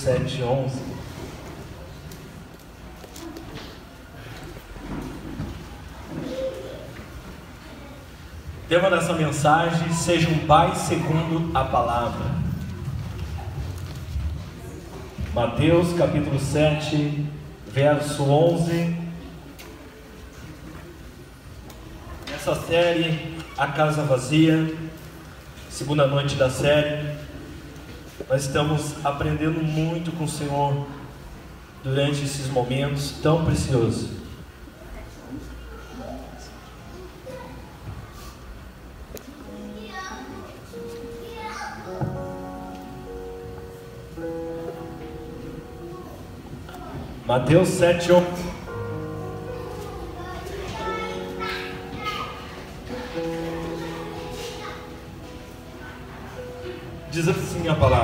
sete, onze. Tema dessa mensagem: seja um pai segundo a palavra. Mateus capítulo 7, verso 11. Essa série, A Casa Vazia, segunda noite da série. Nós estamos aprendendo muito com o Senhor durante esses momentos tão preciosos. Mateus 7, 11. Diz assim a palavra: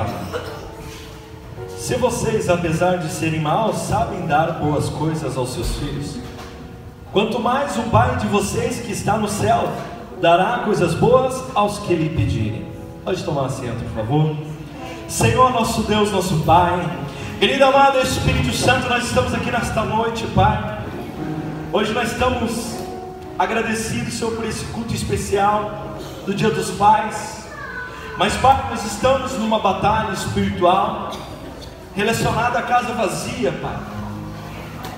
Se vocês, apesar de serem maus, sabem dar boas coisas aos seus filhos, quanto mais o Pai de vocês que está no céu dará coisas boas aos que lhe pedirem. Pode tomar assento, por favor. Senhor, nosso Deus, nosso Pai, querido amado Espírito Santo, nós estamos aqui nesta noite, Pai. Hoje nós estamos agradecidos, Senhor, por esse culto especial do Dia dos Pais. Mas, Pai, nós estamos numa batalha espiritual relacionada à casa vazia, Pai.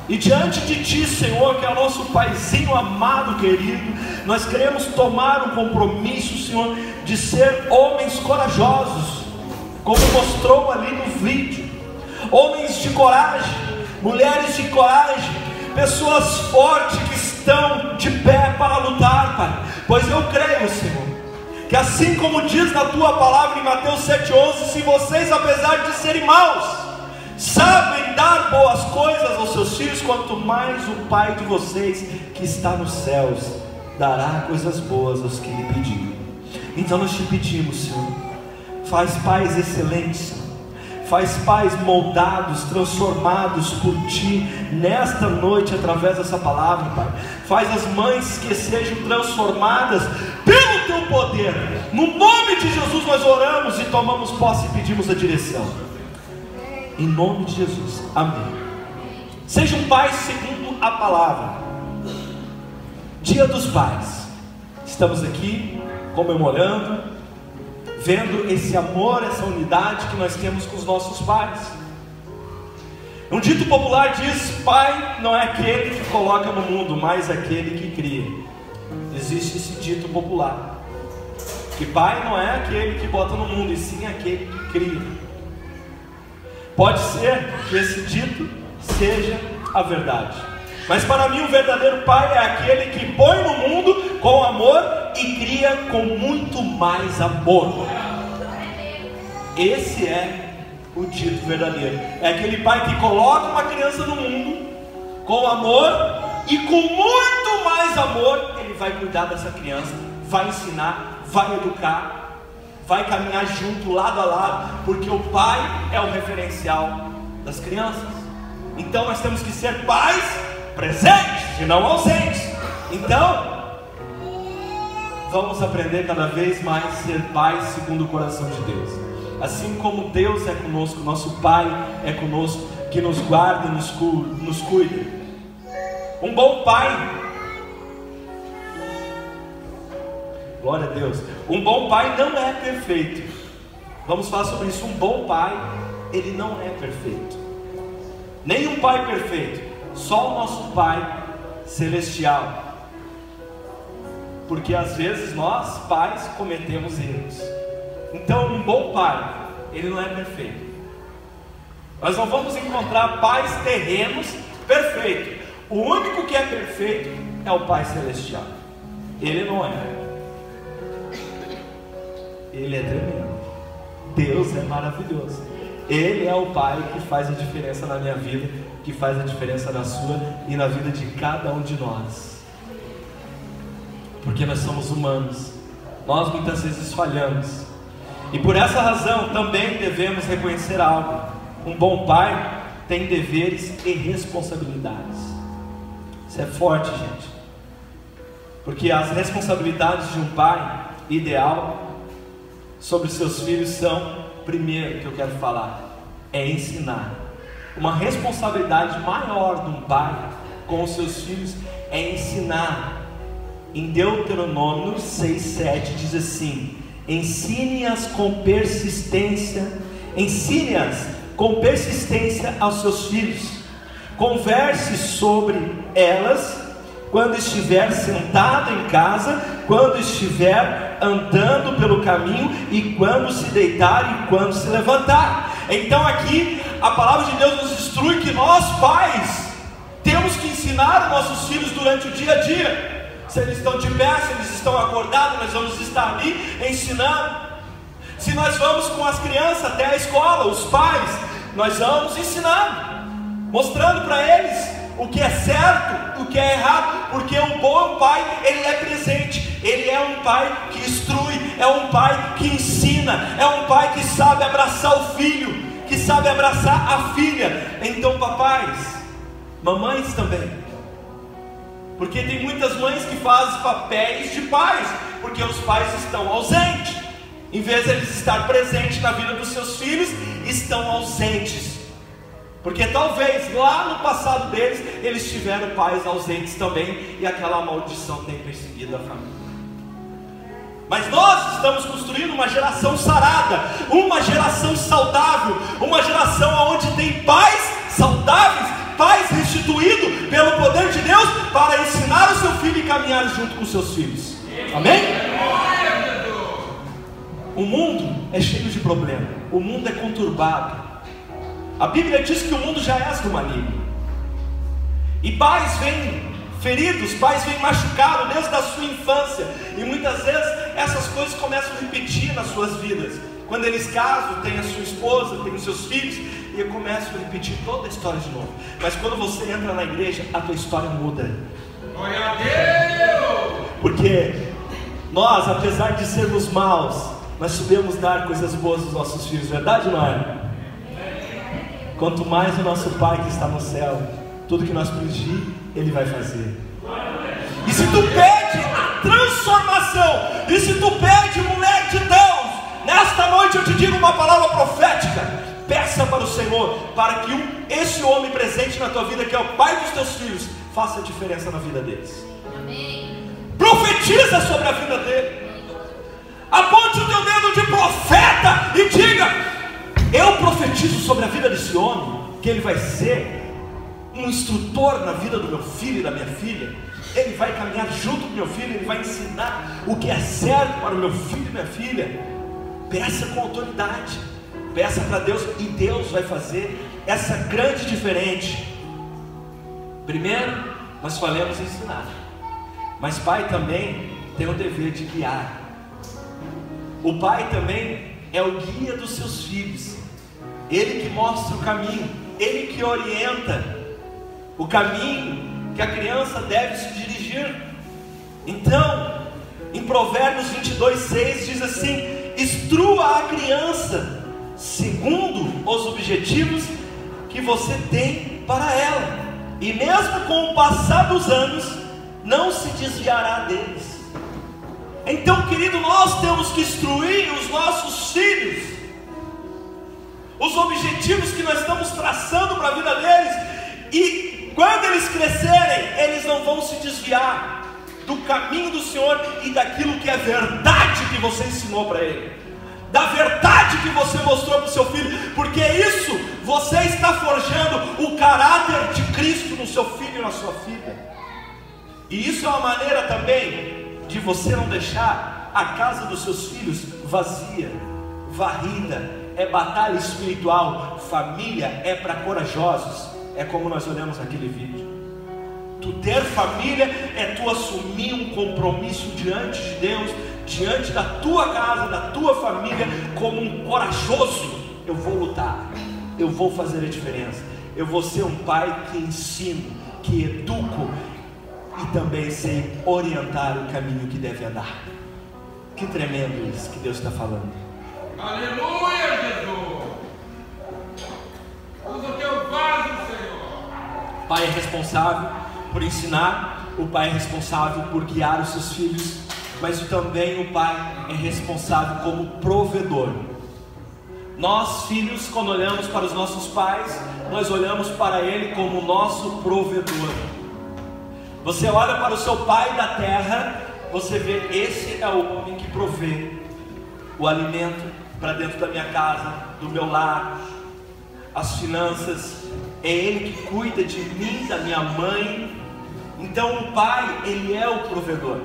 E diante de Ti, Senhor, que é o nosso Paizinho amado, querido, nós queremos tomar um compromisso, Senhor, de ser homens corajosos, como mostrou ali no vídeo. Homens de coragem, mulheres de coragem, pessoas fortes que estão de pé para lutar, Pai. Pois eu creio, Senhor que assim como diz na tua palavra em Mateus 7,11, se vocês, apesar de serem maus, sabem dar boas coisas aos seus filhos, quanto mais o Pai de vocês que está nos céus dará coisas boas aos que lhe pedirem. Então nós te pedimos, Senhor, faz pais excelentes, faz pais moldados, transformados por ti nesta noite através dessa palavra, Pai. Faz as mães que sejam transformadas pelo teu poder. No nome de Jesus nós oramos e tomamos posse e pedimos a direção. Em nome de Jesus. Amém. Seja um pai segundo a palavra. Dia dos Pais. Estamos aqui comemorando vendo esse amor, essa unidade que nós temos com os nossos pais. Um dito popular diz: pai não é aquele que coloca no mundo, mas aquele que cria. Existe esse dito popular. Que pai não é aquele que bota no mundo, e sim aquele que cria. Pode ser que esse dito seja a verdade. Mas para mim, o verdadeiro pai é aquele que põe no mundo com amor e cria com muito mais amor. Esse é o dito verdadeiro. É aquele pai que coloca uma criança no mundo com amor e com muito mais amor, ele vai cuidar dessa criança, vai ensinar, vai educar, vai caminhar junto, lado a lado, porque o pai é o referencial das crianças. Então nós temos que ser pais presentes e não ausentes. Então, vamos aprender cada vez mais a ser pais segundo o coração de Deus. Assim como Deus é conosco, nosso Pai é conosco, que nos guarda nos, cu nos cuida. Um bom pai, glória a Deus, um bom pai não é perfeito. Vamos falar sobre isso. Um bom pai, ele não é perfeito. Nem um pai perfeito, só o nosso Pai celestial. Porque às vezes nós, pais, cometemos erros. Então, um bom pai, ele não é perfeito. Nós não vamos encontrar pais terrenos perfeitos. O único que é perfeito é o Pai celestial. Ele não é. Ele é tremendo. Deus é maravilhoso. Ele é o Pai que faz a diferença na minha vida, que faz a diferença na sua e na vida de cada um de nós. Porque nós somos humanos, nós muitas vezes falhamos, e por essa razão também devemos reconhecer algo: um bom pai tem deveres e responsabilidades. Isso é forte, gente, porque as responsabilidades de um pai ideal sobre seus filhos são, primeiro, que eu quero falar, é ensinar. Uma responsabilidade maior de um pai com os seus filhos é ensinar. Em Deuteronômio 6,7 diz assim: ensine-as com persistência, ensine-as com persistência aos seus filhos, converse sobre elas quando estiver sentado em casa, quando estiver andando pelo caminho e quando se deitar e quando se levantar. Então aqui a palavra de Deus nos instrui que nós pais temos que ensinar nossos filhos durante o dia a dia. Se eles estão de pé, se eles estão acordados, nós vamos estar ali ensinando. Se nós vamos com as crianças até a escola, os pais, nós vamos ensinando, mostrando para eles o que é certo, o que é errado, porque o bom pai, ele é presente, ele é um pai que instrui, é um pai que ensina, é um pai que sabe abraçar o filho, que sabe abraçar a filha. Então, papais, mamães também, porque tem muitas mães que fazem papéis de pais, porque os pais estão ausentes. Em vez de eles estar presentes na vida dos seus filhos, estão ausentes. Porque talvez lá no passado deles eles tiveram pais ausentes também e aquela maldição tem perseguido a família. Mas nós estamos construindo uma geração sarada, uma geração saudável, uma geração onde tem pais saudáveis, pais restituídos pelo poder de Deus para ensinar o seu filho e caminhar junto com os seus filhos. Amém? O mundo é cheio de problemas, o mundo é conturbado. A Bíblia diz que o mundo já é do maligno. E pais vêm feridos, pais vêm machucados desde a sua infância. E muitas vezes essas coisas começam a repetir nas suas vidas. Quando eles casam, tem a sua esposa, tem os seus filhos, e começam a repetir toda a história de novo. Mas quando você entra na igreja, a tua história muda. Glória a Deus! Porque nós, apesar de sermos maus, nós sabemos dar coisas boas aos nossos filhos, verdade ou não é? Quanto mais o nosso Pai que está no céu, tudo que nós pedir, Ele vai fazer. E se tu pede a transformação, e se tu pede, mulher de Deus, nesta noite eu te digo uma palavra profética. Peça para o Senhor, para que esse homem presente na tua vida, que é o pai dos teus filhos, faça diferença na vida deles. Amém. Profetiza sobre a vida dele. Aponte o teu dedo de profeta e diga: eu profetizo sobre a vida desse homem que ele vai ser um instrutor na vida do meu filho e da minha filha. Ele vai caminhar junto com meu filho, ele vai ensinar o que é certo para o meu filho e minha filha. Peça com autoridade, peça para Deus e Deus vai fazer essa grande diferença. Primeiro, nós falamos ensinar, mas pai também tem o dever de guiar. O pai também é o guia dos seus filhos. Ele que mostra o caminho, Ele que orienta o caminho que a criança deve se dirigir. Então, em Provérbios 22, 6 diz assim: instrua a criança segundo os objetivos que você tem para ela, e mesmo com o passar dos anos, não se desviará deles. Então, querido, nós temos que instruir os nossos filhos os objetivos que nós estamos traçando para a vida deles, e quando eles crescerem, eles não vão se desviar do caminho do Senhor e daquilo que é verdade que você ensinou para ele, da verdade que você mostrou para o seu filho, porque isso você está forjando o caráter de Cristo no seu filho e na sua filha, e isso é uma maneira também de você não deixar a casa dos seus filhos vazia, varrida, é batalha espiritual, família é para corajosos, é como nós olhamos naquele vídeo. Tu ter família é tu assumir um compromisso diante de Deus, diante da tua casa, da tua família, como um corajoso. Eu vou lutar, eu vou fazer a diferença. Eu vou ser um pai que ensino, que educo e também sei orientar o caminho que deve andar. Que tremendo isso que Deus está falando. Pai é responsável por ensinar, o pai é responsável por guiar os seus filhos, mas também o pai é responsável como provedor. Nós, filhos, quando olhamos para os nossos pais, nós olhamos para ele como nosso provedor. Você olha para o seu pai da terra, você vê, esse é o homem que provê o alimento para dentro da minha casa, do meu lar, as finanças, é ele que cuida de mim, da minha mãe. Então o pai, ele é o provedor.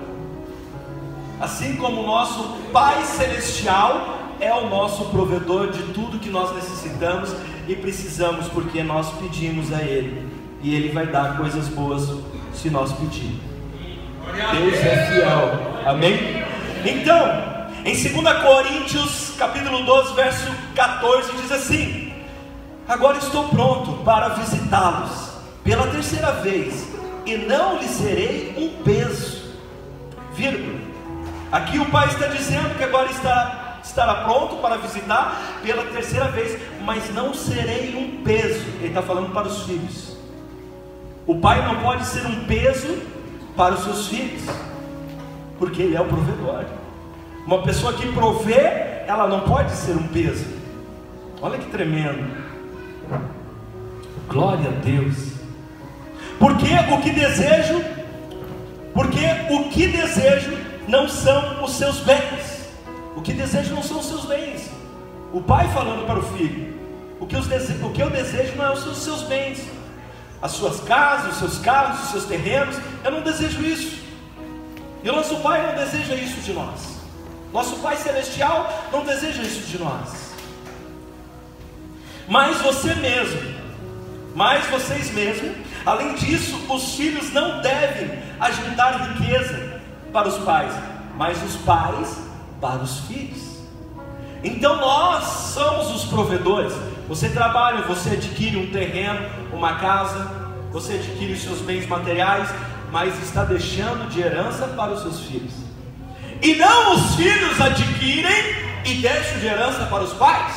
Assim como o nosso Pai celestial é o nosso provedor de tudo que nós necessitamos e precisamos, porque nós pedimos a Ele, e Ele vai dar coisas boas se nós pedirmos. Deus é fiel. Amém? Então, em 2 Coríntios, capítulo 12, verso 14, diz assim: Agora estou pronto para visitá-los pela terceira vez, e não lhes serei um peso. Vírgula. Aqui o pai está dizendo que agora está, estará pronto para visitar pela terceira vez, mas não serei um peso. Ele está falando para os filhos. O pai não pode ser um peso para os seus filhos, porque ele é o provedor. Uma pessoa que provê, ela não pode ser um peso. Olha que tremendo. Glória a Deus. Porque o que desejo, porque o que desejo não são os seus bens. O que desejo não são os seus bens. O pai falando para o filho: o que, o que eu desejo não é os seus bens, as suas casas, os seus carros, os seus terrenos. Eu não desejo isso. E o nosso pai não deseja isso de nós. Nosso pai celestial não deseja isso de nós. Mas você mesmo, mas vocês mesmos, além disso, os filhos não devem ajuntar riqueza para os pais, mas os pais para os filhos. Então nós somos os provedores. Você trabalha, você adquire um terreno, uma casa, você adquire os seus bens materiais, mas está deixando de herança para os seus filhos. E não os filhos adquirem e deixam de herança para os pais.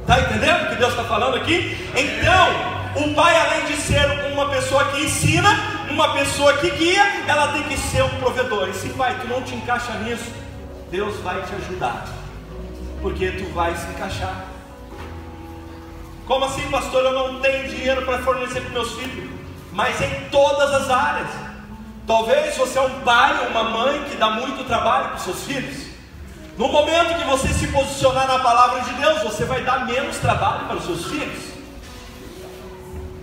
Está entendendo o que Deus está falando aqui? Então, o pai, além de ser uma pessoa que ensina, uma pessoa que guia, ela tem que ser um provedor. E se pai, tu não te encaixa nisso, Deus vai te ajudar. Porque tu vai se encaixar. Como assim, pastor? Eu não tenho dinheiro para fornecer para meus filhos. Mas em todas as áreas. Talvez você é um pai ou uma mãe que dá muito trabalho para os seus filhos. No momento que você se posicionar na palavra de Deus, você vai dar menos trabalho para os seus filhos.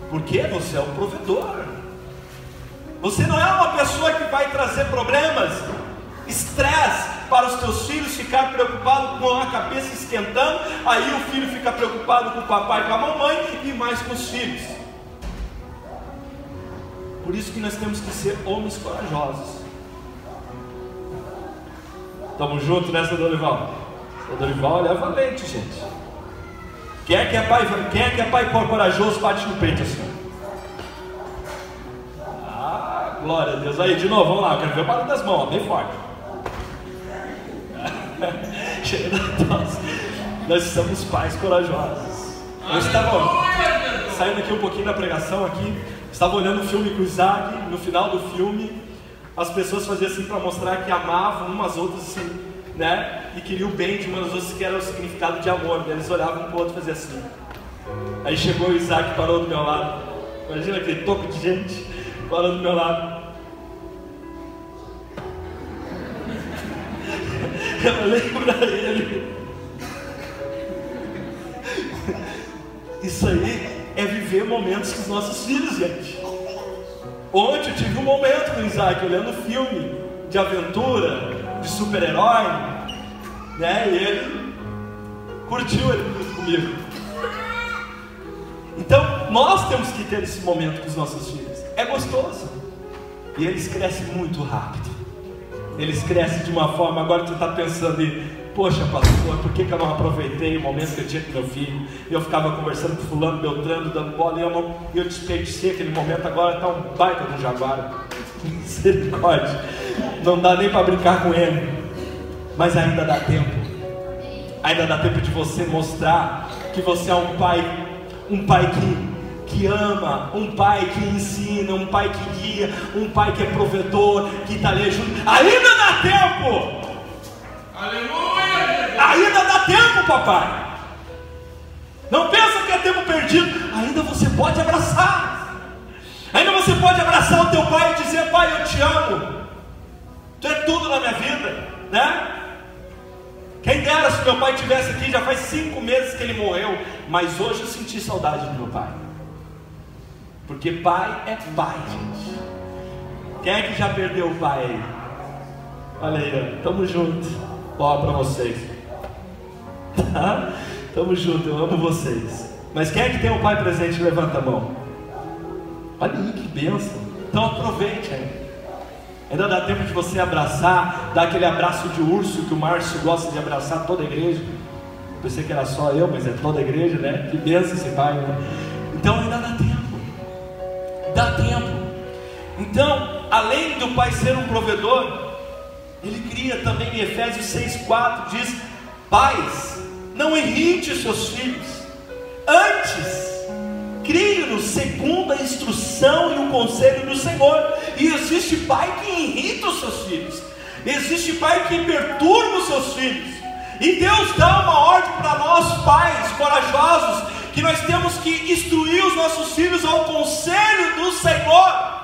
Porque você é o provedor. Você não é uma pessoa que vai trazer problemas, estresse para os teus filhos ficar preocupado com a cabeça esquentando, aí o filho fica preocupado com o papai e com a mamãe e mais com os filhos. Por isso que nós temos que ser homens corajosos. Estamos juntos nessa Dorival? O Dorival é valente, gente. Quem é que é pai, quem é que é pai corajoso bate no peito assim? Glória a Deus. Aí, de novo, vamos lá. Eu quero ver o barulho das mãos, bem forte. Chega da Nós somos pais corajosos. Eu estava saindo aqui um pouquinho da pregação aqui. Estava olhando o filme com o Isaac. No final do filme, as pessoas faziam assim para mostrar que amavam umas outras assim, né? E queriam o bem de umas outras que era o significado de amor. Né? Eles olhavam um para o outro e faziam assim. Aí chegou o Isaac parou do meu lado. Imagina aquele toco de gente parou do meu lado. Eu lembro para ele. Isso aí é viver momentos com os nossos filhos, gente. Ontem eu tive um momento com o Isaac olhando filme de aventura, de super-herói, né? E ele curtiu ele comigo. Então, nós temos que ter esse momento com os nossos filhos. É gostoso. E eles crescem muito rápido. Eles crescem de uma forma, agora tu está pensando em, poxa pastor, por que, que eu não aproveitei o momento que eu tinha com meu filho? Eu ficava conversando com fulano, beltrano, dando bola, e eu, não, eu desperdicei aquele momento, agora está um baita do jaguar. Misericórdia. Não dá nem para brincar com ele. Mas ainda dá tempo. Ainda dá tempo de você mostrar que você é um pai, um pai que que ama, um pai que ensina, um pai que guia, um pai que é provedor, que está ali junto. Ainda dá tempo! Aleluia! Ainda dá tempo, papai! Não pensa que é tempo perdido. Ainda você pode abraçar. Ainda você pode abraçar o teu pai e dizer: Pai, eu te amo. Tu é tudo na minha vida, né? Quem dera se meu pai tivesse aqui, já faz cinco meses que ele morreu, mas hoje eu senti saudade do meu pai. Porque pai é pai, gente. Quem é que já perdeu o pai aí? Olha aí, tamo junto. Ó, para vocês. Tá? Tamo junto, eu amo vocês. Mas quem é que tem o pai presente? Levanta a mão. Olha aí que benção. Então aproveite aí. Ainda dá tempo de você abraçar, dar aquele abraço de urso que o Márcio gosta de abraçar toda a igreja. Pensei que era só eu, mas é toda a igreja, né? Que benção esse pai, né? Então ainda dá tempo. Dá tempo. Então, além do pai ser um provedor, ele cria também em Efésios 6,4 diz: Pais, não irrite os seus filhos, antes crie-nos segundo a instrução e o conselho do Senhor. E existe pai que irrita os seus filhos, existe pai que perturba os seus filhos. E Deus dá uma ordem para nós, pais corajosos, que nós temos que instruir os nossos filhos ao conselho do Senhor.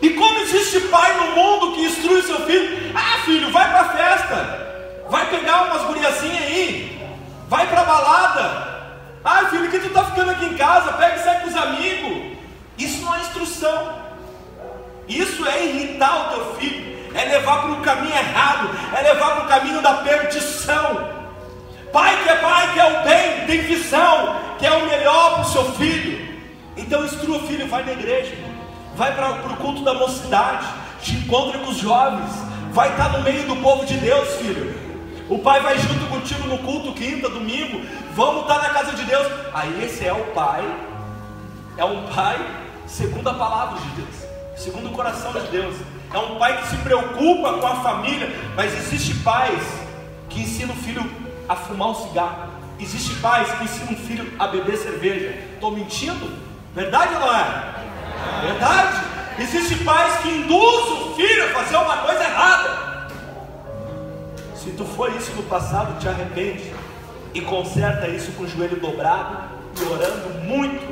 E como existe pai no mundo que instrui seu filho, ah filho, vai para a festa, vai pegar umas guriazinhas aí, vai para a balada, ah, filho, que tu está ficando aqui em casa, pega e sai com os amigos. Isso não é instrução. Isso é irritar o teu filho, é levar para o caminho errado, é levar para o caminho da perdição. Pai que é pai, que é o bem, tem visão, que é o melhor para o seu filho. Então instrua o filho, vai na igreja, vai para o culto da mocidade, te encontra com os jovens, vai estar no meio do povo de Deus, filho. O pai vai junto contigo no culto quinta, domingo. Vamos estar na casa de Deus. Aí esse é o pai. É um pai segundo a palavra de Deus, segundo o coração de Deus. É um pai que se preocupa com a família, mas existe pais que ensinam o filho a fumar um cigarro. Existe pais que ensinam o filho a beber cerveja. Estou mentindo? Verdade ou não é? Verdade. Existe pais que induzem o filho a fazer uma coisa errada. Se tu for isso no passado, te arrepende e conserta isso com o joelho dobrado e orando muito.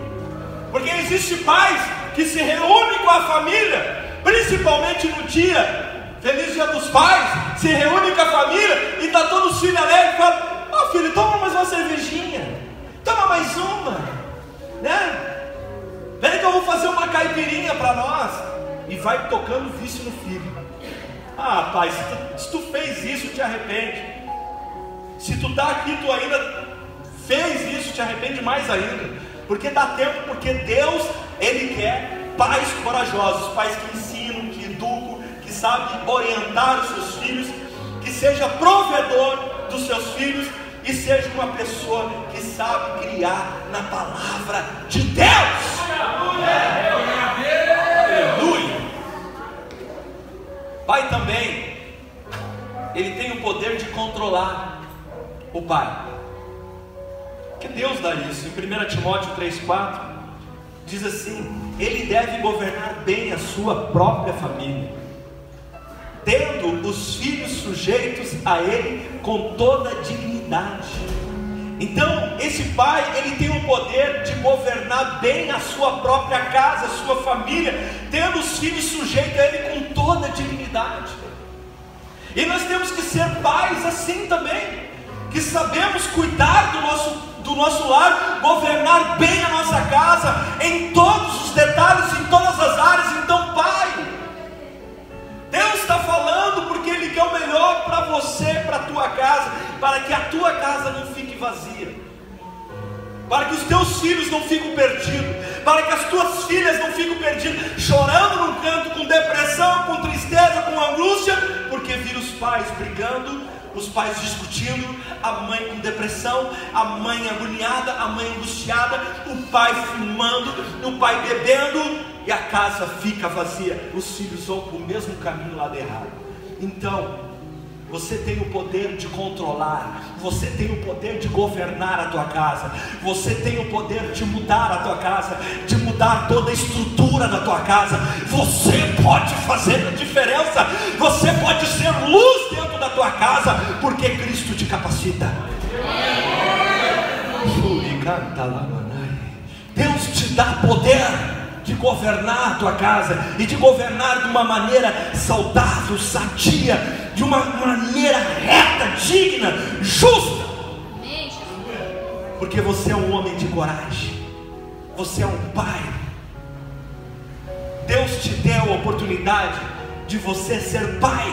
Porque existe pais que se reúnem com a família, principalmente no dia, feliz dia dos pais, se reúnem com a família e está todos os filhos alegres e falam, ó oh, filho, toma mais uma cervejinha, toma mais uma, né? Vem que eu vou fazer uma caipirinha para nós. E vai tocando vício no filho. Ah, pai, se tu, se tu fez isso, te arrepende. Se tu está aqui, tu ainda fez isso, te arrepende mais ainda. Porque dá tempo, porque Deus, Ele quer pais corajosos, pais que ensinam, que educam, que sabem orientar os seus filhos, que seja provedor dos seus filhos e seja uma pessoa que sabe criar na palavra de Deus. Pai também, ele tem o poder de controlar o pai. Que Deus dá isso. Em 1 Timóteo 3,4 diz assim: Ele deve governar bem a sua própria família, tendo os filhos sujeitos a ele com toda dignidade. Então, esse pai, ele tem o poder de governar bem a sua própria casa, a sua família, tendo os filhos sujeitos a ele com toda dignidade. E nós temos que ser pais assim também, que sabemos cuidar do nosso, do nosso lar, governar bem a nossa casa, em todos os detalhes, em todas as áreas. Então, pai, porque Ele quer o melhor para você, para a tua casa, para que a tua casa não fique vazia, para que os teus filhos não fiquem perdidos, para que as tuas filhas não fiquem perdidas, chorando num canto, com depressão, com tristeza, com angústia, porque viram os pais brigando, os pais discutindo, a mãe com depressão, a mãe agoniada, a mãe angustiada, o pai fumando, o pai bebendo, e a casa fica vazia, os filhos vão para o mesmo caminho lá de errado. Então, você tem o poder de controlar, você tem o poder de governar a tua casa, você tem o poder de mudar a tua casa, de mudar toda a estrutura da tua casa. Você pode fazer a diferença, você pode ser luz dentro da tua casa, porque Cristo te capacita. Deus te dá poder de governar a tua casa e de governar de uma maneira saudável, sadia, de uma maneira reta, digna, justa. Porque você é um homem de coragem, você é um pai. Deus te deu a oportunidade de você ser pai.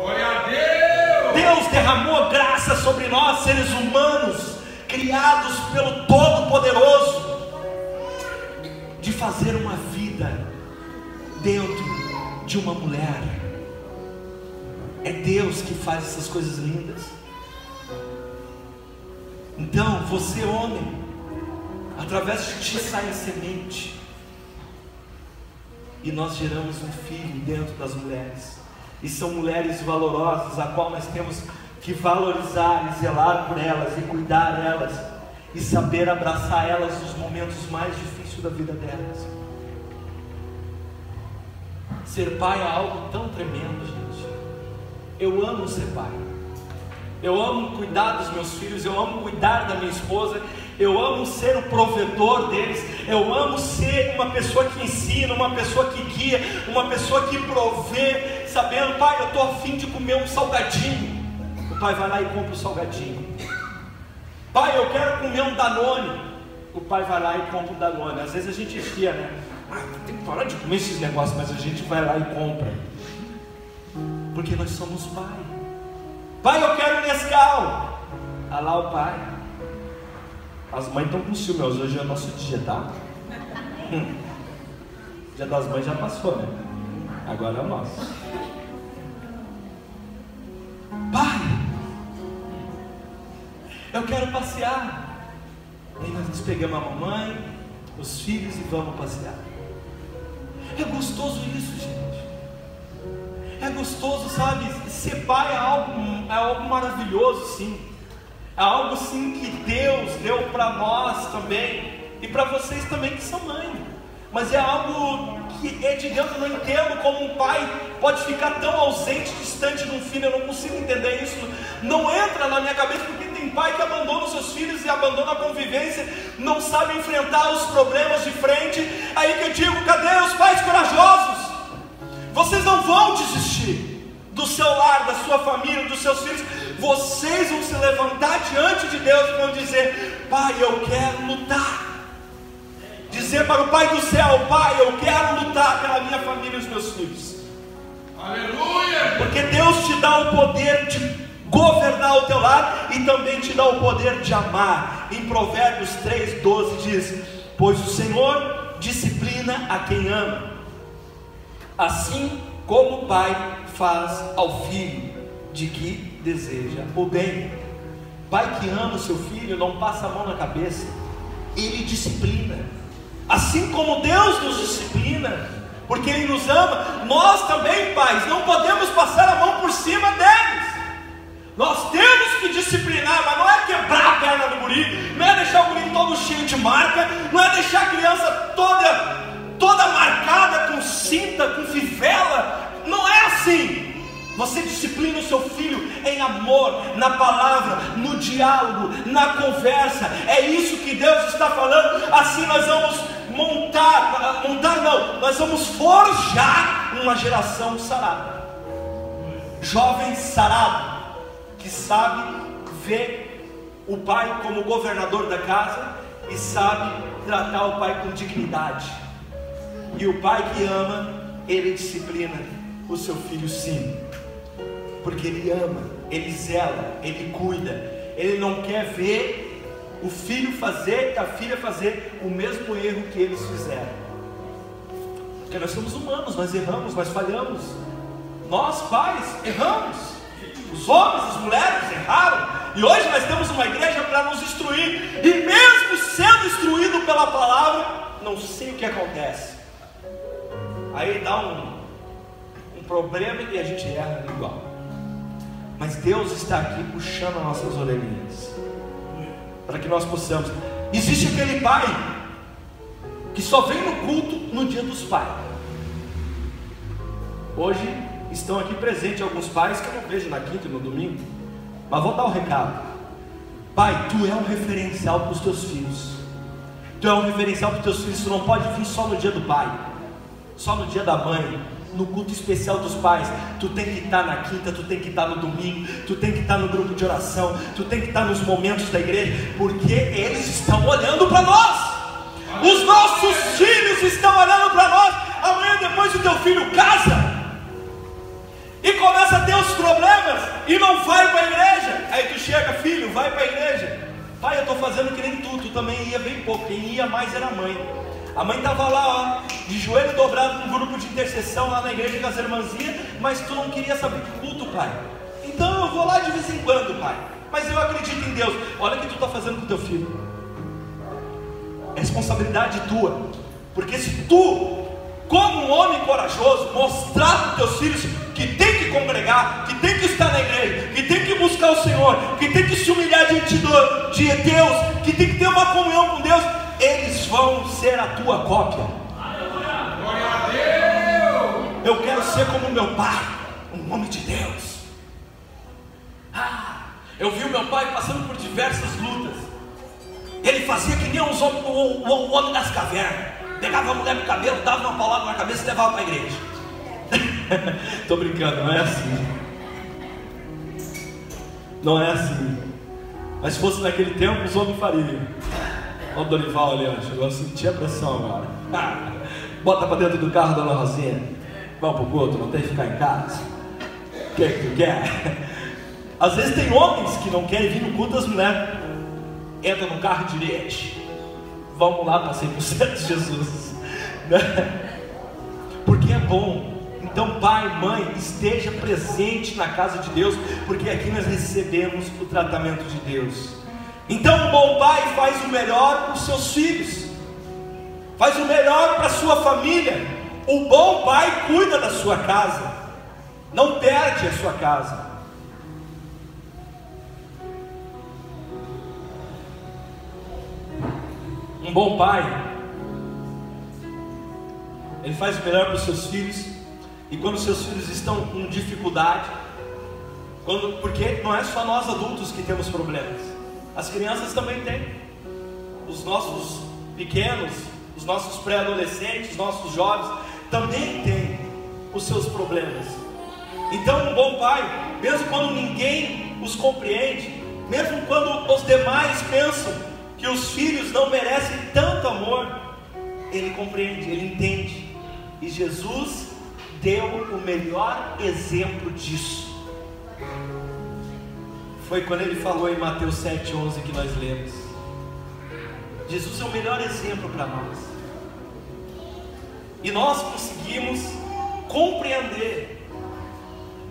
Glória a Deus! Deus derramou graça sobre nós, seres humanos, criados pelo Todo-Poderoso de fazer uma vida dentro de uma mulher. É Deus que faz essas coisas lindas. Então, você, homem, através de ti sai a semente. E nós geramos um filho dentro das mulheres. E são mulheres valorosas, a qual nós temos que valorizar e zelar por elas e cuidar delas e saber abraçar elas nos momentos mais difíceis da vida delas. Ser pai é algo tão tremendo, gente. Eu amo ser pai. Eu amo cuidar dos meus filhos, eu amo cuidar da minha esposa, eu amo ser o provedor deles, eu amo ser uma pessoa que ensina, uma pessoa que guia, uma pessoa que provê, sabendo, pai, eu estou afim de comer um salgadinho. O pai vai lá e compra o salgadinho. Pai, eu quero comer um Danone. O pai vai lá e compra um Danone. Às vezes a gente enfia, né? Ah, tem que parar de comer esses negócios, mas a gente vai lá e compra. Porque nós somos pai. Pai, eu quero Nescau. Ah lá o pai. As mães estão com ciúme, hoje é nosso dia, tá? Hum. Dia das mães já passou, né? Agora é o nosso. Pai, eu quero passear. Aí nós pegamos a mamãe, os filhos e vamos passear. É gostoso isso, gente. É gostoso, sabe? Ser pai é algo, é algo maravilhoso, sim. É algo sim que Deus deu para nós também. E para vocês também que são mãe. Mas é algo que é de Deus, eu não entendo como um pai pode ficar tão ausente, distante de um filho. Eu não consigo entender isso. Não entra na minha cabeça porque pai que abandona os seus filhos e abandona a convivência, não sabe enfrentar os problemas de frente. Aí que eu digo: cadê os pais corajosos? Vocês não vão desistir do seu lar, da sua família, dos seus filhos. Vocês vão se levantar diante de Deus e vão dizer: Pai, eu quero lutar. Dizer para o Pai do céu: Pai, eu quero lutar pela minha família e os meus filhos. Aleluia! Porque Deus te dá o poder de governar o teu lar e também te dá o poder de amar. Em Provérbios 3,12 diz: Pois o Senhor disciplina a quem ama, assim como o pai faz ao filho de que deseja o bem. Pai que ama o seu filho não passa a mão na cabeça, ele disciplina. Assim como Deus nos disciplina, porque Ele nos ama, nós também, pais, não podemos passar a mão por cima deles. Nós temos que disciplinar, mas não é quebrar a perna do guri, não é deixar o guri todo cheio de marca, não é deixar a criança toda, toda marcada com cinta, com fivela. Não é assim. Você disciplina o seu filho em amor, na palavra, no diálogo, na conversa. É isso que Deus está falando. Assim nós vamos montar, montar não, nós vamos forjar uma geração sarada. Jovem sarado que sabe ver o pai como governador da casa e sabe tratar o pai com dignidade. E o pai que ama, ele disciplina o seu filho sim, porque ele ama, ele zela, ele cuida, ele não quer ver o filho fazer e a filha fazer o mesmo erro que eles fizeram. Porque nós somos humanos, nós erramos, nós falhamos. Nós, pais, erramos. Os homens, as mulheres erraram. E hoje nós temos uma igreja para nos instruir. E mesmo sendo instruído pela palavra, não sei o que acontece. Aí dá um, um problema e a gente erra igual. Mas Deus está aqui puxando as nossas orelhinhas. Para que nós possamos. Existe aquele pai que só vem no culto no dia dos pais. Hoje estão aqui presentes alguns pais que eu não vejo na quinta e no domingo. Mas vou dar um recado. Pai, tu é um referencial para os teus filhos. Tu é um referencial para os teus filhos. Tu não pode vir só no dia do pai, só no dia da mãe, no culto especial dos pais. Tu tem que estar na quinta, tu tem que estar no domingo, tu tem que estar no grupo de oração, tu tem que estar nos momentos da igreja, porque eles estão olhando para nós. Os nossos filhos estão olhando para nós. Amanhã depois o teu filho casa e começa a ter os problemas e não vai para a igreja. Aí tu chega, filho, vai para a igreja. Pai, eu estou fazendo que nem tu, tu também ia bem pouco. Quem ia mais era a mãe. A mãe estava lá, ó, de joelho dobrado no grupo de intercessão lá na igreja com as irmãzinhas, mas tu não queria saber de culto, pai. Então eu vou lá de vez em quando, pai. Mas eu acredito em Deus. Olha o que tu está fazendo com teu filho. É responsabilidade tua. Porque se tu, como um homem corajoso, mostrar para os teus filhos que tem que estar na igreja, que tem que buscar o Senhor, que tem que se humilhar diante de Deus, que tem que ter uma comunhão com Deus, eles vão ser a tua cópia. Glória a Deus. Eu quero ser como meu pai, o nome de Deus. Ah, eu vi o meu pai passando por diversas lutas. Ele fazia que nem os homens, o, o, o homem das cavernas. Pegava a mulher no cabelo, dava uma palavra na cabeça e levava para a igreja. Estou brincando, não é assim. Não é assim. Mas se fosse naquele tempo, os homens fariam. Olha o Dorival ali. Chegou a sentir a pressão agora. Bota para dentro do carro, dona Rosinha. Vamos pro culto, não tem que ficar em casa. O que é que tu quer? Às vezes tem homens que não querem vir no culto, as mulheres entram no carro e. Vamos lá para 100% de Jesus. Né? Porque é bom então, pai, mãe, esteja presente na casa de Deus, porque aqui nós recebemos o tratamento de Deus. Então, um bom pai faz o melhor para os seus filhos, faz o melhor para a sua família. O bom pai cuida da sua casa, não perde a sua casa. Um bom pai, ele faz o melhor para os seus filhos e quando seus filhos estão com dificuldade, quando, porque não é só nós adultos que temos problemas, as crianças também têm. Os nossos pequenos, os nossos pré-adolescentes, os nossos jovens também têm os seus problemas. Então, um bom pai, mesmo quando ninguém os compreende, mesmo quando os demais pensam que os filhos não merecem tanto amor, ele compreende, ele entende. E Jesus deu o melhor exemplo disso. Foi quando ele falou em Mateus 7,11 que nós lemos. Jesus é o melhor exemplo para nós. E nós conseguimos compreender.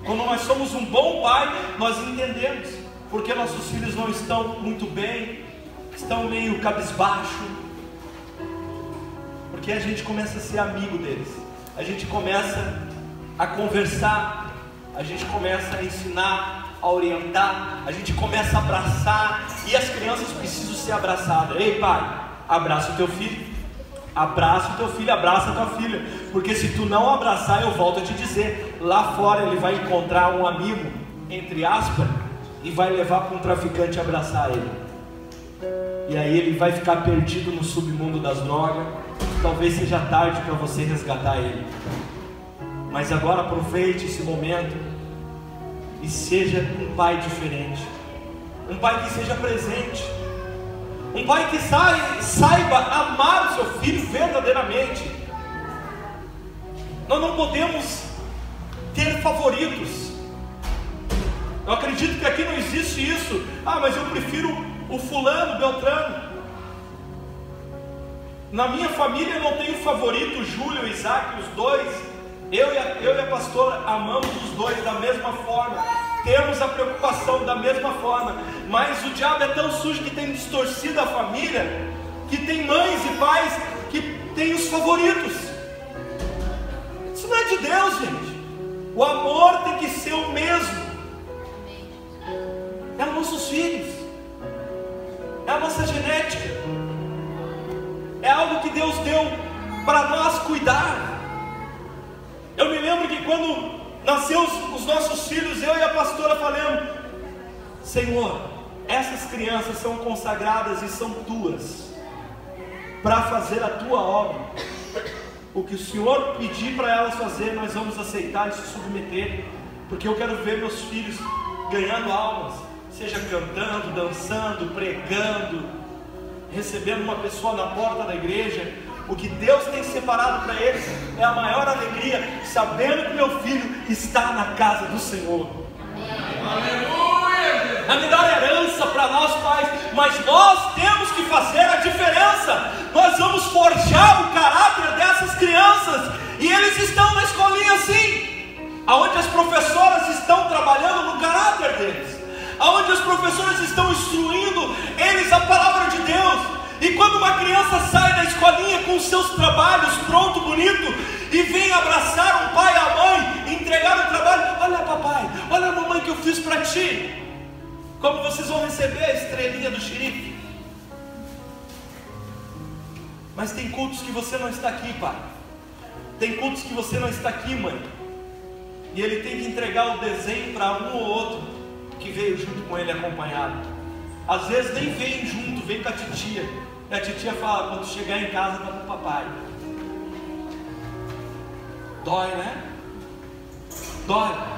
Quando nós somos um bom pai, nós entendemos porque nossos filhos não estão muito bem, estão meio cabisbaixo. Porque a gente começa a ser amigo deles a gente começa a conversar, a gente começa a ensinar, a orientar, a gente começa a abraçar, e as crianças precisam ser abraçadas. Ei pai, abraça o teu filho, abraça o teu filho, abraça a tua filha, porque se tu não abraçar, eu volto a te dizer, lá fora ele vai encontrar um amigo, entre aspas, e vai levar para um traficante abraçar ele. E aí ele vai ficar perdido no submundo das drogas talvez seja tarde para você resgatar ele. Mas agora aproveite esse momento e seja um pai diferente. Um pai que seja presente. Um pai que saiba amar o seu filho verdadeiramente. Nós não podemos ter favoritos. Eu acredito que aqui não existe isso. Ah, mas eu prefiro o fulano, Beltrano. Na minha família eu não tenho favorito, Júlio Isaac, os dois. Eu e, a, eu e a pastora amamos os dois da mesma forma. Temos a preocupação da mesma forma. Mas o diabo é tão sujo que tem distorcido a família, que tem mães e pais que têm os favoritos. Isso não é de Deus, gente. O amor tem que ser o mesmo. É os nossos filhos. É a nossa genética é algo que Deus deu para nós cuidar. Eu me lembro que quando nasceu os, os nossos filhos, eu e a pastora falamos: Senhor, essas crianças são consagradas e são tuas para fazer a tua obra. O que o Senhor pedir para elas fazer, nós vamos aceitar e se submeter, porque eu quero ver meus filhos ganhando almas, seja cantando, dançando, pregando, recebendo uma pessoa na porta da igreja. O que Deus tem separado para eles é a maior alegria, sabendo que meu filho está na casa do Senhor. Aleluia! A melhor herança para nós pais, mas nós temos que fazer a diferença. Nós vamos forjar o caráter dessas crianças e eles estão na escolinha assim, aonde as professoras estão trabalhando no caráter deles, aonde as professoras estão instruindo eles a palavra de Deus. E quando uma criança sai da escolinha com seus trabalhos pronto, bonito, e vem abraçar um pai e a mãe, entregar o trabalho, olha papai, olha a mamãe que eu fiz para ti. Como vocês vão receber a estrelinha do xerife? Mas tem cultos que você não está aqui, pai. Tem cultos que você não está aqui, mãe. E ele tem que entregar o desenho para um ou outro que veio junto com ele acompanhado. Às vezes nem vem junto, vem com a titia. E a titia fala: quando chegar em casa, tá com o papai. Dói, né? Dói.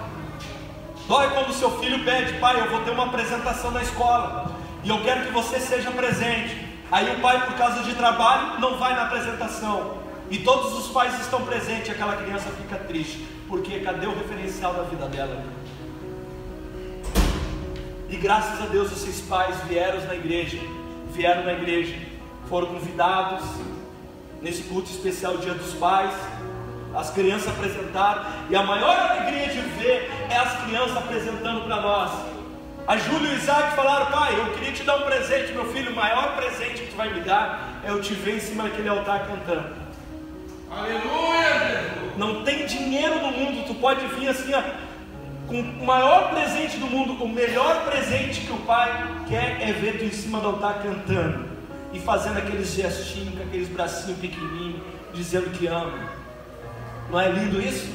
Dói quando seu filho pede, pai, eu vou ter uma apresentação na escola e eu quero que você seja presente. Aí o pai, por causa de trabalho, não vai na apresentação. E todos os pais estão presentes, e aquela criança fica triste, porque cadê o referencial da vida dela? E graças a Deus esses pais vieram na igreja, vieram na igreja, foram convidados nesse culto especial Dia dos Pais. As crianças apresentaram, e a maior alegria de ver é as crianças apresentando para nós. A Júlia e o Isaac falaram: Pai, eu queria te dar um presente, meu filho. O maior presente que tu vai me dar é eu te ver em cima daquele altar cantando. Aleluia! Não tem dinheiro no mundo, tu pode vir assim, ó, com o maior presente do mundo. O melhor presente que o pai quer é ver tu em cima do altar cantando e fazendo aqueles gestinhos com aqueles bracinhos pequenininhos, dizendo que ama. Não é lindo isso?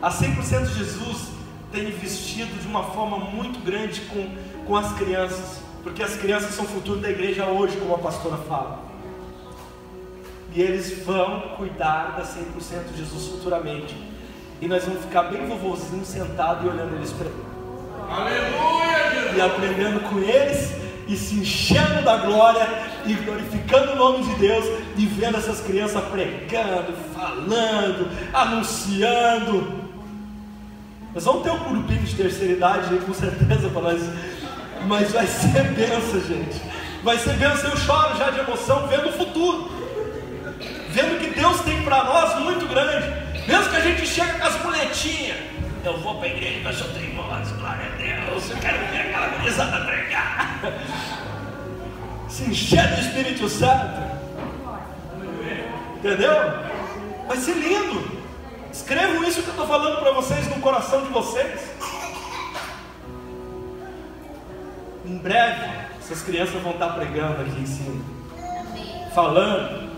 A 100% Jesus tem investido de uma forma muito grande com, com as crianças, porque as crianças são o futuro da igreja hoje, como a pastora fala. E eles vão cuidar da 100% de Jesus futuramente. E nós vamos ficar bem vovozinho sentado e olhando eles para Aleluia, e Jesus! aprendendo com eles e se enchendo da glória e glorificando o nome de Deus e vendo essas crianças pregando, falando, anunciando. Nós vamos ter um grupinho de terceira idade aí, com certeza para nós, mas vai ser benção, gente. Vai ser benção. Eu choro já de emoção vendo o futuro, vendo que Deus tem para nós muito grande. Mesmo que a gente chega com as muletinhas, eu vou para a igreja, tenho voz, glória a Deus, eu quero ver aquela gurizada pregar. Se encher do Espírito Santo. Entendeu? Vai ser lindo. Escrevam isso que eu estou falando para vocês no coração de vocês. Em breve, essas crianças vão estar pregando aqui em cima, falando,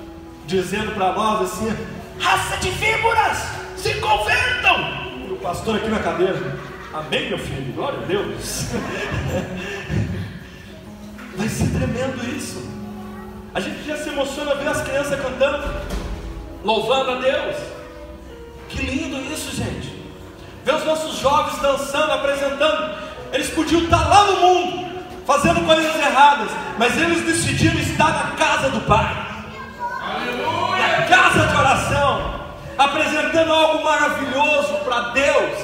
dizendo para nós assim: raça de víboras, se convertam. E o pastor aqui na cadeira, amém, meu filho, glória a Deus. Vai ser tremendo isso. A gente já se emociona ver as crianças cantando, louvando a Deus. Que lindo isso, gente. Ver os nossos jovens dançando, apresentando. Eles podiam estar lá no mundo, fazendo coisas erradas, mas eles decidiram estar na casa do Pai, na casa de oração, apresentando algo maravilhoso para Deus,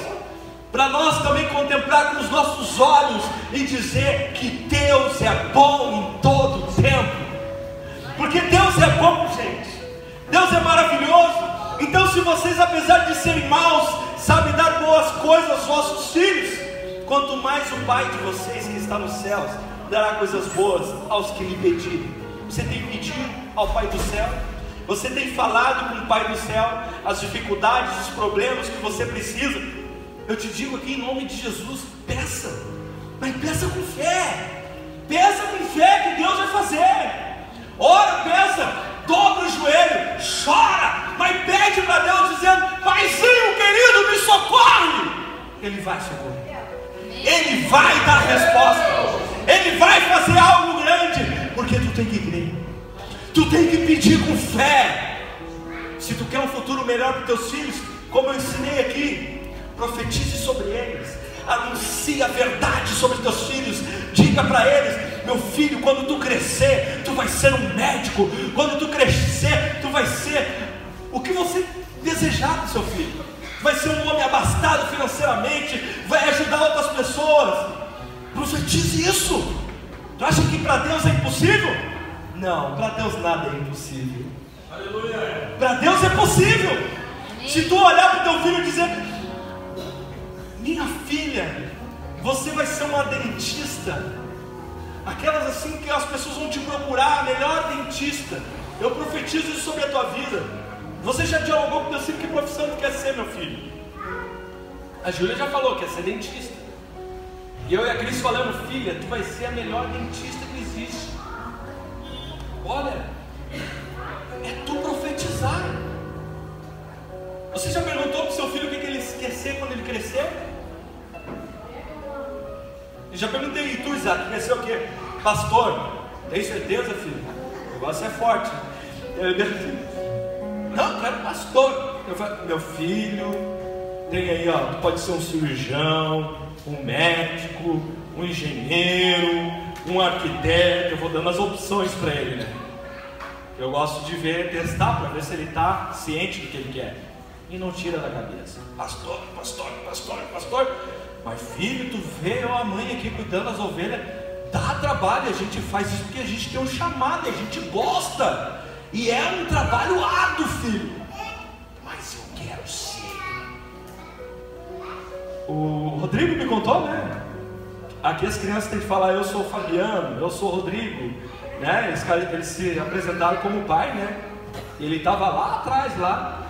para nós também contemplar com os nossos olhos e dizer que Deus é bom em todo o tempo, porque Deus é bom, gente, Deus é maravilhoso. Então, se vocês, apesar de serem maus, sabem dar boas coisas aos vossos filhos, quanto mais o Pai de vocês que está nos céus dará coisas boas aos que lhe pedirem. Você tem pedido ao Pai do céu? Você tem falado com o Pai do céu as dificuldades, os problemas que você precisa? Eu te digo aqui em nome de Jesus: peça, mas peça com fé, peça com fé que Deus vai fazer. Ora, peça, dobra o joelho, chora, mas pede para Deus dizendo: Paizinho querido, me socorre. Ele vai socorrer. Ele vai dar resposta. Ele vai fazer algo grande. Porque tu tem que crer. Tu tem que pedir com fé. Se tu quer um futuro melhor para teus filhos, como eu ensinei aqui, profetize sobre eles anuncie a verdade sobre teus filhos, diga para eles: meu filho, quando tu crescer, tu vai ser um médico, quando tu crescer, tu vai ser o que você desejar do seu filho, vai ser um homem abastado financeiramente, vai ajudar outras pessoas. Profetize isso. Tu acha que para Deus é impossível? Não, para Deus nada é impossível. Para Deus é possível. Se tu olhar para o teu filho e dizer, minha filha, você vai ser uma dentista. Aquelas assim que as pessoas vão te procurar, a melhor dentista. Eu profetizo isso sobre a tua vida. Você já dialogou com teu filho que profissão tu quer ser, meu filho? A Júlia já falou que quer ser dentista. E eu e a Cris falamos, filha, tu vai ser a melhor dentista que existe. Olha, é tu profetizar. Você já perguntou para o seu filho o que ele quer quando ele crescer? Eu já perguntei, e tu, Isaac, quer o quê? Pastor? Tem certeza, filho? O negócio é forte. Não, quero pastor. Eu falei, meu filho, tem aí, ó, tu pode ser um cirurgião, um médico, um engenheiro, um arquiteto. Eu vou dando as opções para ele, né? Eu gosto de ver, testar para ver se ele está ciente do que ele quer. E não tira da cabeça. Pastor, pastor, pastor, pastor. Mas filho, tu vê a mãe aqui cuidando das ovelhas, dá trabalho, a gente faz isso porque a gente tem um chamado, a gente gosta. E é um trabalho árduo, filho. Mas eu quero ser. O Rodrigo me contou, né? Aqui as crianças têm que falar, eu sou o Fabiano, eu sou o Rodrigo. Né? Eles, eles se apresentaram como pai, né? Ele estava lá atrás, lá.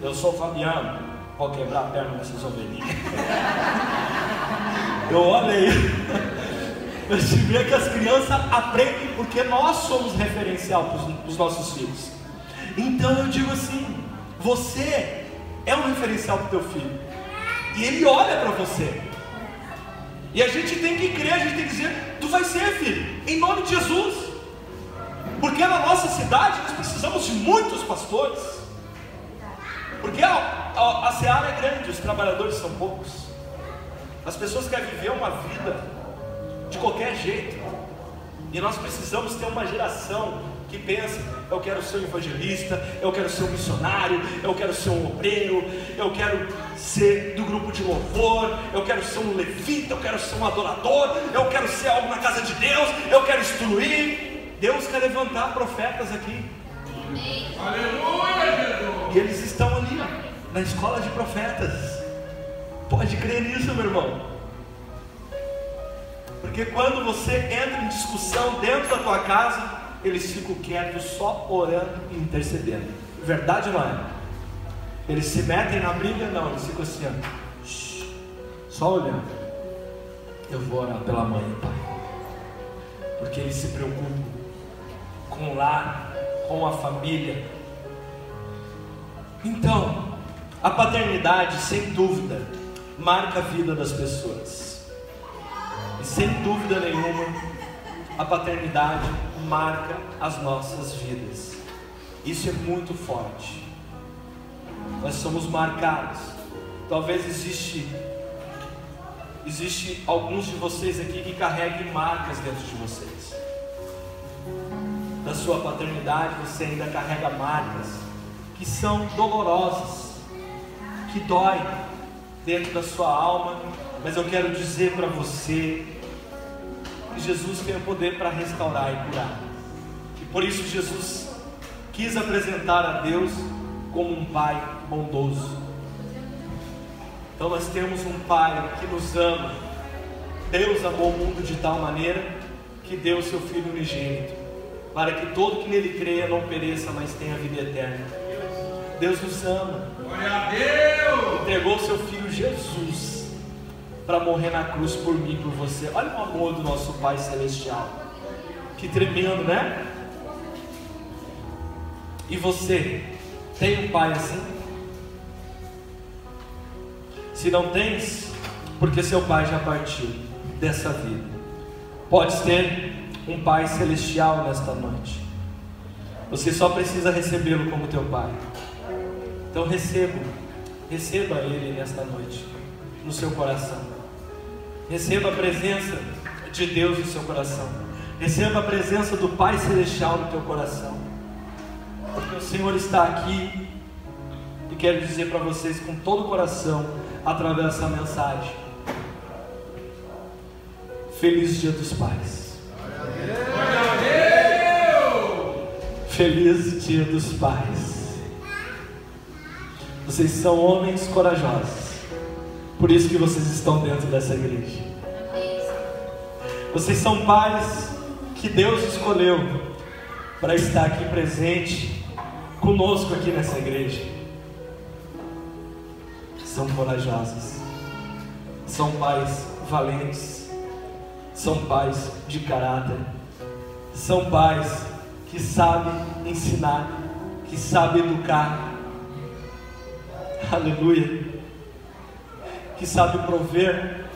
Eu sou o Fabiano. Pode quebrar a perna dessas ovelhinhas. Eu olhei. Gente vê que as crianças aprendem porque nós somos referencial para os nossos filhos. Então eu digo assim: você é um referencial para o teu filho. E ele olha para você. E a gente tem que crer, a gente tem que dizer: tu vai ser, filho, em nome de Jesus. Porque na nossa cidade nós precisamos de muitos pastores. Porque a, a, a seara é grande, os trabalhadores são poucos. As pessoas querem viver uma vida de qualquer jeito. E nós precisamos ter uma geração que pensa: eu quero ser um evangelista, eu quero ser um missionário, eu quero ser um obreiro, eu quero ser do grupo de louvor, eu quero ser um levita, eu quero ser um adorador, eu quero ser algo na casa de Deus, eu quero instruir. Deus quer levantar profetas aqui. Aleluia, Jesus! E eles estão ali, ó, na escola de profetas. Pode crer nisso, meu irmão. Porque quando você entra em discussão dentro da tua casa, eles ficam quietos, só orando e intercedendo. Verdade não é? Eles se metem na briga? Não, eles ficam assim, ó, só olhando. Eu vou orar pela mãe e pai. Porque eles se preocupam com o lar, com a família. Então, a paternidade, sem dúvida, marca a vida das pessoas. E sem dúvida nenhuma, a paternidade marca as nossas vidas. Isso é muito forte. Nós somos marcados. Talvez existe existe alguns de vocês aqui que carreguem marcas dentro de vocês. Da sua paternidade você ainda carrega marcas que são dolorosas, que doem, dentro da sua alma, mas eu quero dizer para você que Jesus tem o poder para restaurar e curar. E por isso Jesus quis apresentar a Deus como um Pai bondoso. Então nós temos um Pai que nos ama. Deus amou o mundo de tal maneira que deu o seu Filho unigênito, para que todo que nele creia não pereça, mas tenha vida eterna. Deus nos ama. Glória a Deus! Entregou seu filho Jesus para morrer na cruz por mim e por você. Olha o amor do nosso Pai Celestial. Que tremendo, né? E você tem um pai assim? Se não tens, porque seu pai já partiu. dessa vida. Pode ter um Pai celestial nesta noite. Você só precisa recebê-lo como teu Pai. Então receba, receba Ele nesta noite, no seu coração. Receba a presença de Deus no seu coração. Receba a presença do Pai Celestial no teu coração. Porque o Senhor está aqui e quero dizer para vocês com todo o coração, através dessa mensagem: Feliz Dia dos Pais. Feliz Dia dos Pais. Vocês são homens corajosos. Por isso que vocês estão dentro dessa igreja. Vocês são pais que Deus escolheu para estar aqui presente conosco aqui nessa igreja. São corajosos. São pais valentes. São pais de caráter. São pais que sabem ensinar, que sabem educar. Aleluia. Que sabem prover,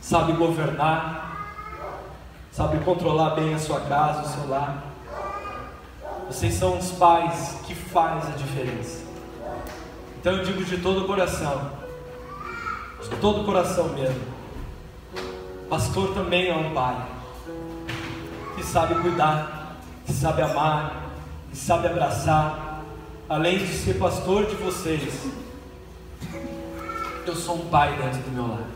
sabe governar, sabe controlar bem a sua casa, o seu lar. Vocês são os pais que fazem a diferença. Então eu digo de todo o coração, de todo o coração mesmo. Pastor também é um pai que sabe cuidar, que sabe amar, que sabe abraçar. Além de ser pastor de vocês, eu sou um pai dentro do meu lar.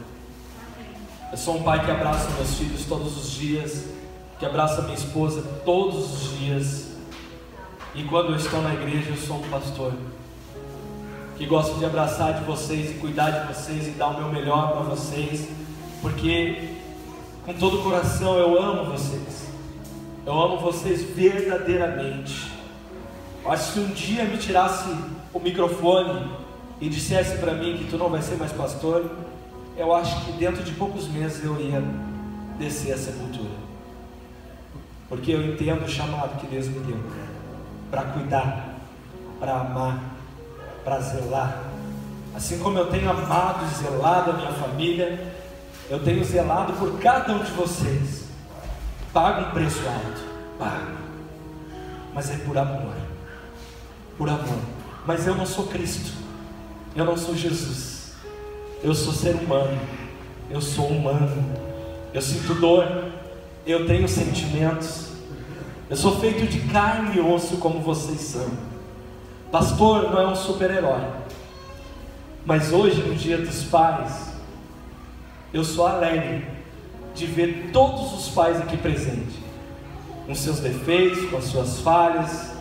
Eu sou um pai que abraça meus filhos todos os dias, que abraça minha esposa todos os dias. E quando eu estou na igreja, eu sou um pastor que gosto de abraçar de vocês e cuidar de vocês e dar o meu melhor para vocês, porque com todo o coração eu amo vocês. Eu amo vocês verdadeiramente. Que se um dia me tirasse o microfone e dissesse para mim que tu não vai ser mais pastor, eu acho que dentro de poucos meses eu ia descer a sepultura. Porque eu entendo o chamado que Deus me deu para cuidar, para amar, para zelar. Assim como eu tenho amado e zelado a minha família, eu tenho zelado por cada um de vocês. Pago um preço alto, pago. Mas é por amor. Por amor. Mas eu não sou Cristo. Eu não sou Jesus. Eu sou ser humano. Eu sou humano. Eu sinto dor. Eu tenho sentimentos. Eu sou feito de carne e osso como vocês são. Pastor não é um super-herói. Mas hoje, no dia dos pais, eu sou alegre de ver todos os pais aqui presentes, com seus defeitos, com as suas falhas.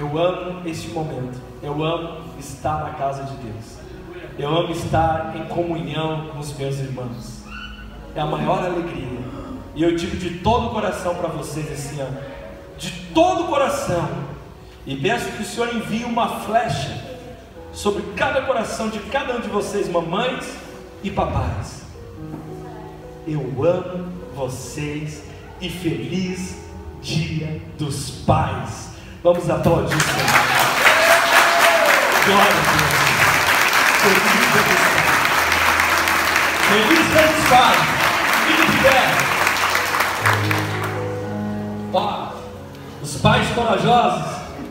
Eu amo este momento. Eu amo estar na casa de Deus. Eu amo estar em comunhão com os meus irmãos. É a maior alegria. E eu digo de todo o coração para vocês esse ano. De todo o coração. E peço que o Senhor envie uma flecha sobre cada coração de cada um de vocês, mamães e papais. Eu amo vocês e feliz Dia dos Pais. Vamos aplaudir. Glória a Deus. Feliz Pais. Feliz. Fique de pé. Ó, os pais corajosos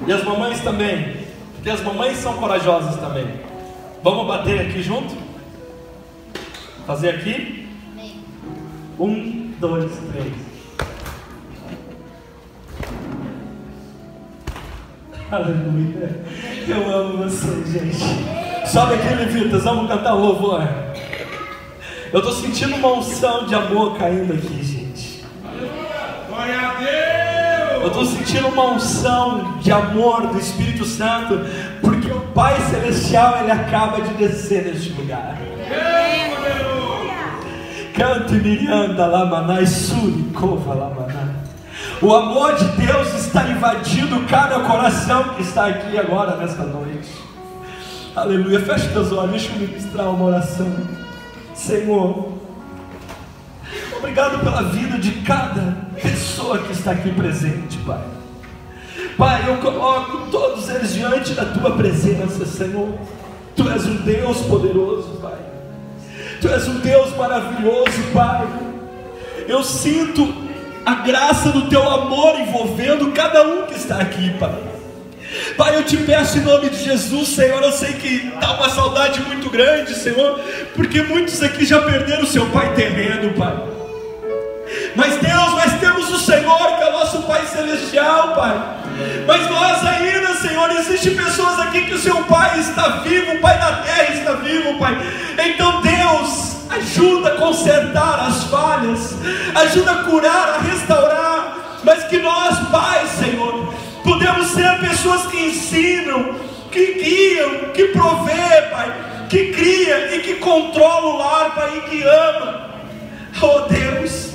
e as mamães também. Porque as mamães são corajosas também. Vamos bater aqui junto? Fazer aqui? Um, dois, três. Aleluia. Eu amo você, gente. Sobe aqui, Levitas, vamos cantar o louvor. Eu estou sentindo uma unção de amor caindo aqui, gente. Glória a Deus! Eu estou sentindo uma unção de amor do Espírito Santo, porque o Pai Celestial ele acaba de descer neste lugar. Cante Mirianda Lamanai Suricova Lamanai. O amor de Deus está invadindo cada coração que está aqui agora nesta noite. Aleluia. Feche teus olhos, deixa eu ministrar uma oração. Senhor, obrigado pela vida de cada pessoa que está aqui presente, Pai. Pai, eu coloco todos eles diante da tua presença, Senhor. Tu és um Deus poderoso, Pai. Tu és um Deus maravilhoso, Pai. Eu sinto a graça do Teu amor envolvendo cada um que está aqui, Pai. Pai, eu te peço em nome de Jesus, Senhor. Eu sei que dá uma saudade muito grande, Senhor, porque muitos aqui já perderam o seu pai terreno, Pai. Mas Deus, nós temos o Senhor, que é o nosso Pai Celestial, Pai. Mas nós ainda, Senhor, existem pessoas aqui que o seu Pai está vivo, o Pai da terra está vivo, Pai. Então, Deus, ajuda a consertar as falhas, ajuda a curar, a restaurar. Mas que nós, Pai, Senhor, podemos ser pessoas que ensinam, que guiam, que provê, Pai, que cria e que controla o lar, Pai, e que ama. Oh Deus,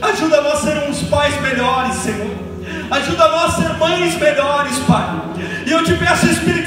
ajuda nós a sermos pais melhores, Senhor. Ajuda nós a ser mães melhores, Pai. E eu te peço, Espírito